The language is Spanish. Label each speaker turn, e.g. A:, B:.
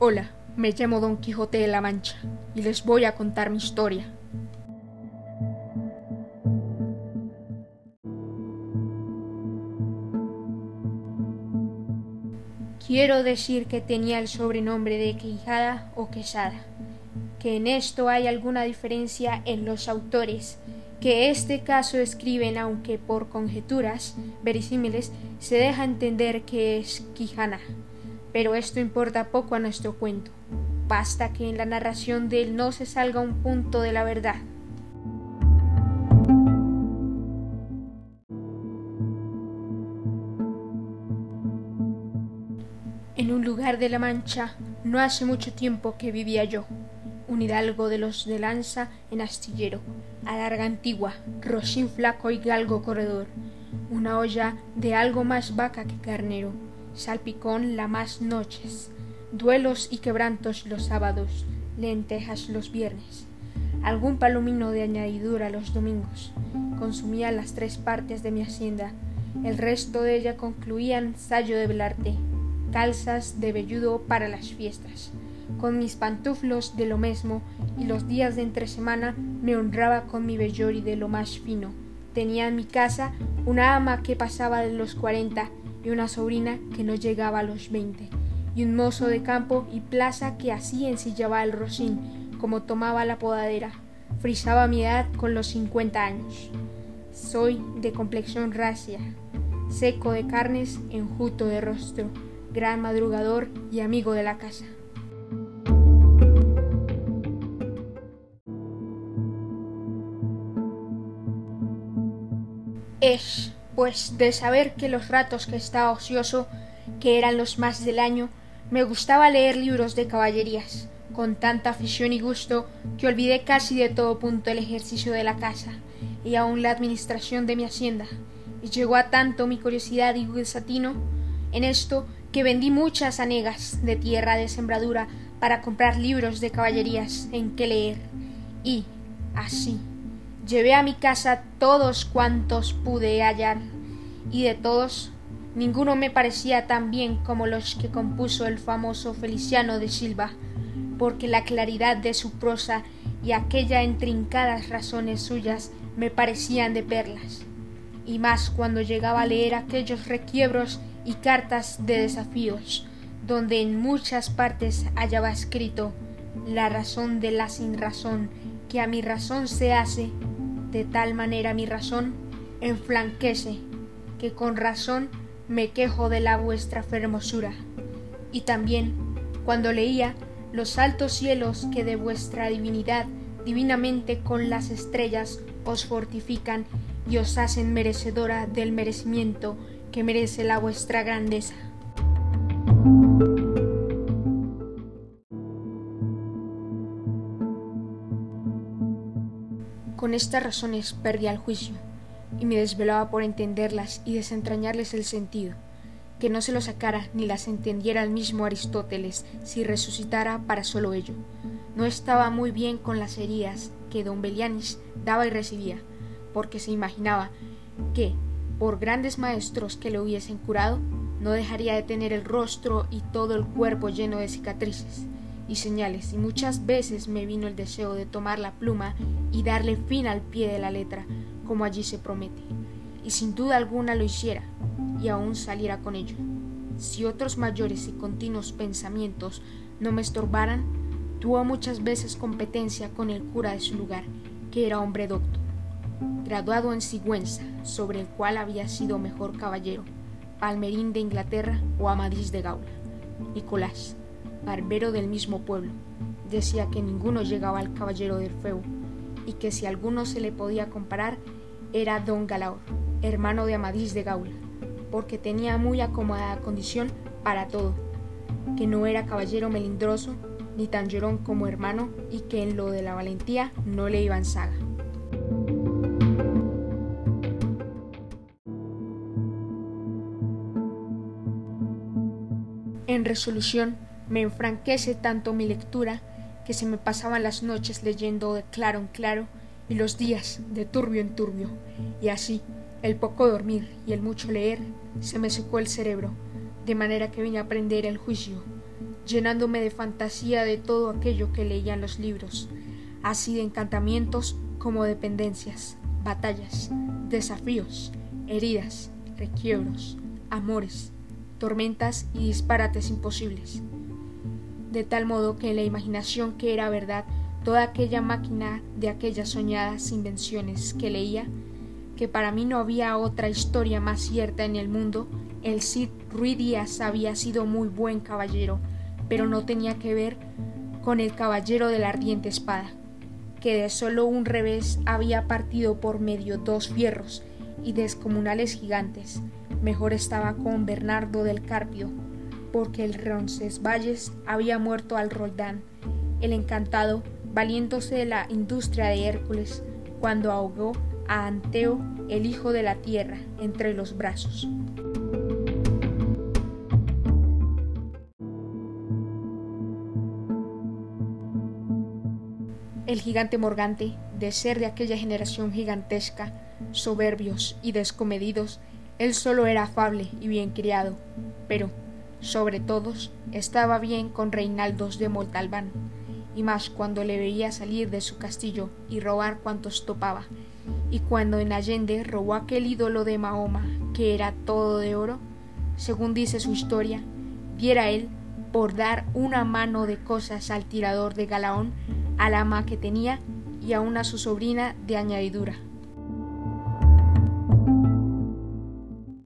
A: Hola, me llamo Don Quijote de la Mancha y les voy a contar mi historia. Quiero decir que tenía el sobrenombre de Quijada o Quesada, que en esto hay alguna diferencia en los autores, que este caso escriben aunque por conjeturas verisímiles se deja entender que es Quijana pero esto importa poco a nuestro cuento. Basta que en la narración de él no se salga un punto de la verdad. En un lugar de la Mancha, no hace mucho tiempo que vivía yo, un hidalgo de los de lanza en astillero, a larga antigua, rocín flaco y galgo corredor, una olla de algo más vaca que carnero, salpicón la más noches, duelos y quebrantos los sábados, lentejas los viernes, algún palomino de añadidura los domingos. Consumía las tres partes de mi hacienda, el resto de ella concluían sallo de velarte, calzas de velludo para las fiestas. Con mis pantuflos de lo mismo y los días de entre semana me honraba con mi vellori de lo más fino. Tenía en mi casa una ama que pasaba de los cuarenta una sobrina que no llegaba a los veinte, y un mozo de campo y plaza que así ensillaba el rocín, como tomaba la podadera. Frisaba mi edad con los cincuenta años. Soy de complexión racia, seco de carnes, enjuto de rostro, gran madrugador y amigo de la casa. Es pues de saber que los ratos que estaba ocioso, que eran los más del año, me gustaba leer libros de caballerías, con tanta afición y gusto que olvidé casi de todo punto el ejercicio de la casa y aun la administración de mi hacienda, y llegó a tanto mi curiosidad y desatino en esto que vendí muchas anegas de tierra de sembradura para comprar libros de caballerías en que leer, y así Llevé a mi casa todos cuantos pude hallar, y de todos ninguno me parecía tan bien como los que compuso el famoso Feliciano de Silva, porque la claridad de su prosa y aquellas intrincadas razones suyas me parecían de perlas, y más cuando llegaba a leer aquellos requiebros y cartas de desafíos, donde en muchas partes hallaba escrito la razón de la sin razón que a mi razón se hace de tal manera mi razón enflanquece, que con razón me quejo de la vuestra fermosura. Y también, cuando leía los altos cielos que de vuestra divinidad divinamente con las estrellas os fortifican y os hacen merecedora del merecimiento que merece la vuestra grandeza. Con estas razones perdía el juicio, y me desvelaba por entenderlas y desentrañarles el sentido, que no se lo sacara ni las entendiera el mismo Aristóteles si resucitara para solo ello. No estaba muy bien con las heridas que don Belianis daba y recibía, porque se imaginaba que, por grandes maestros que le hubiesen curado, no dejaría de tener el rostro y todo el cuerpo lleno de cicatrices y señales, y muchas veces me vino el deseo de tomar la pluma y darle fin al pie de la letra, como allí se promete, y sin duda alguna lo hiciera, y aún saliera con ello. Si otros mayores y continuos pensamientos no me estorbaran, tuvo muchas veces competencia con el cura de su lugar, que era hombre docto, graduado en Sigüenza, sobre el cual había sido mejor caballero, Palmerín de Inglaterra o Amadís de Gaula. Nicolás, barbero del mismo pueblo, decía que ninguno llegaba al caballero del feu, y que si alguno se le podía comparar era don Galaor, hermano de Amadís de Gaula, porque tenía muy acomodada condición para todo, que no era caballero melindroso ni tan llorón como hermano y que en lo de la valentía no le iba en saga. En resolución, me enfranquece tanto mi lectura que se me pasaban las noches leyendo de claro en claro y los días de turbio en turbio, y así el poco dormir y el mucho leer se me secó el cerebro, de manera que vine a aprender el juicio. llenándome de fantasía de todo aquello que leía en los libros, así de encantamientos como dependencias, batallas, desafíos, heridas, requiebros, amores, tormentas y disparates imposibles. De tal modo que en la imaginación que era verdad toda aquella máquina de aquellas soñadas invenciones que leía, que para mí no había otra historia más cierta en el mundo, el Cid Ruiz Díaz había sido muy buen caballero, pero no tenía que ver con el caballero de la ardiente espada, que de solo un revés había partido por medio dos fierros y descomunales gigantes. Mejor estaba con Bernardo del Carpio, porque el Roncesvalles había muerto al Roldán, el encantado, valiéndose de la industria de Hércules, cuando ahogó a Anteo, el hijo de la tierra, entre los brazos. El gigante Morgante, de ser de aquella generación gigantesca, soberbios y descomedidos, él solo era afable y bien criado, pero, sobre todos, estaba bien con Reinaldos de Montalbán, y más cuando le veía salir de su castillo y robar cuantos topaba, y cuando en Allende robó aquel ídolo de Mahoma, que era todo de oro, según dice su historia, diera él por dar una mano de cosas al tirador de Galaón, al ama que tenía y aun a su sobrina de añadidura.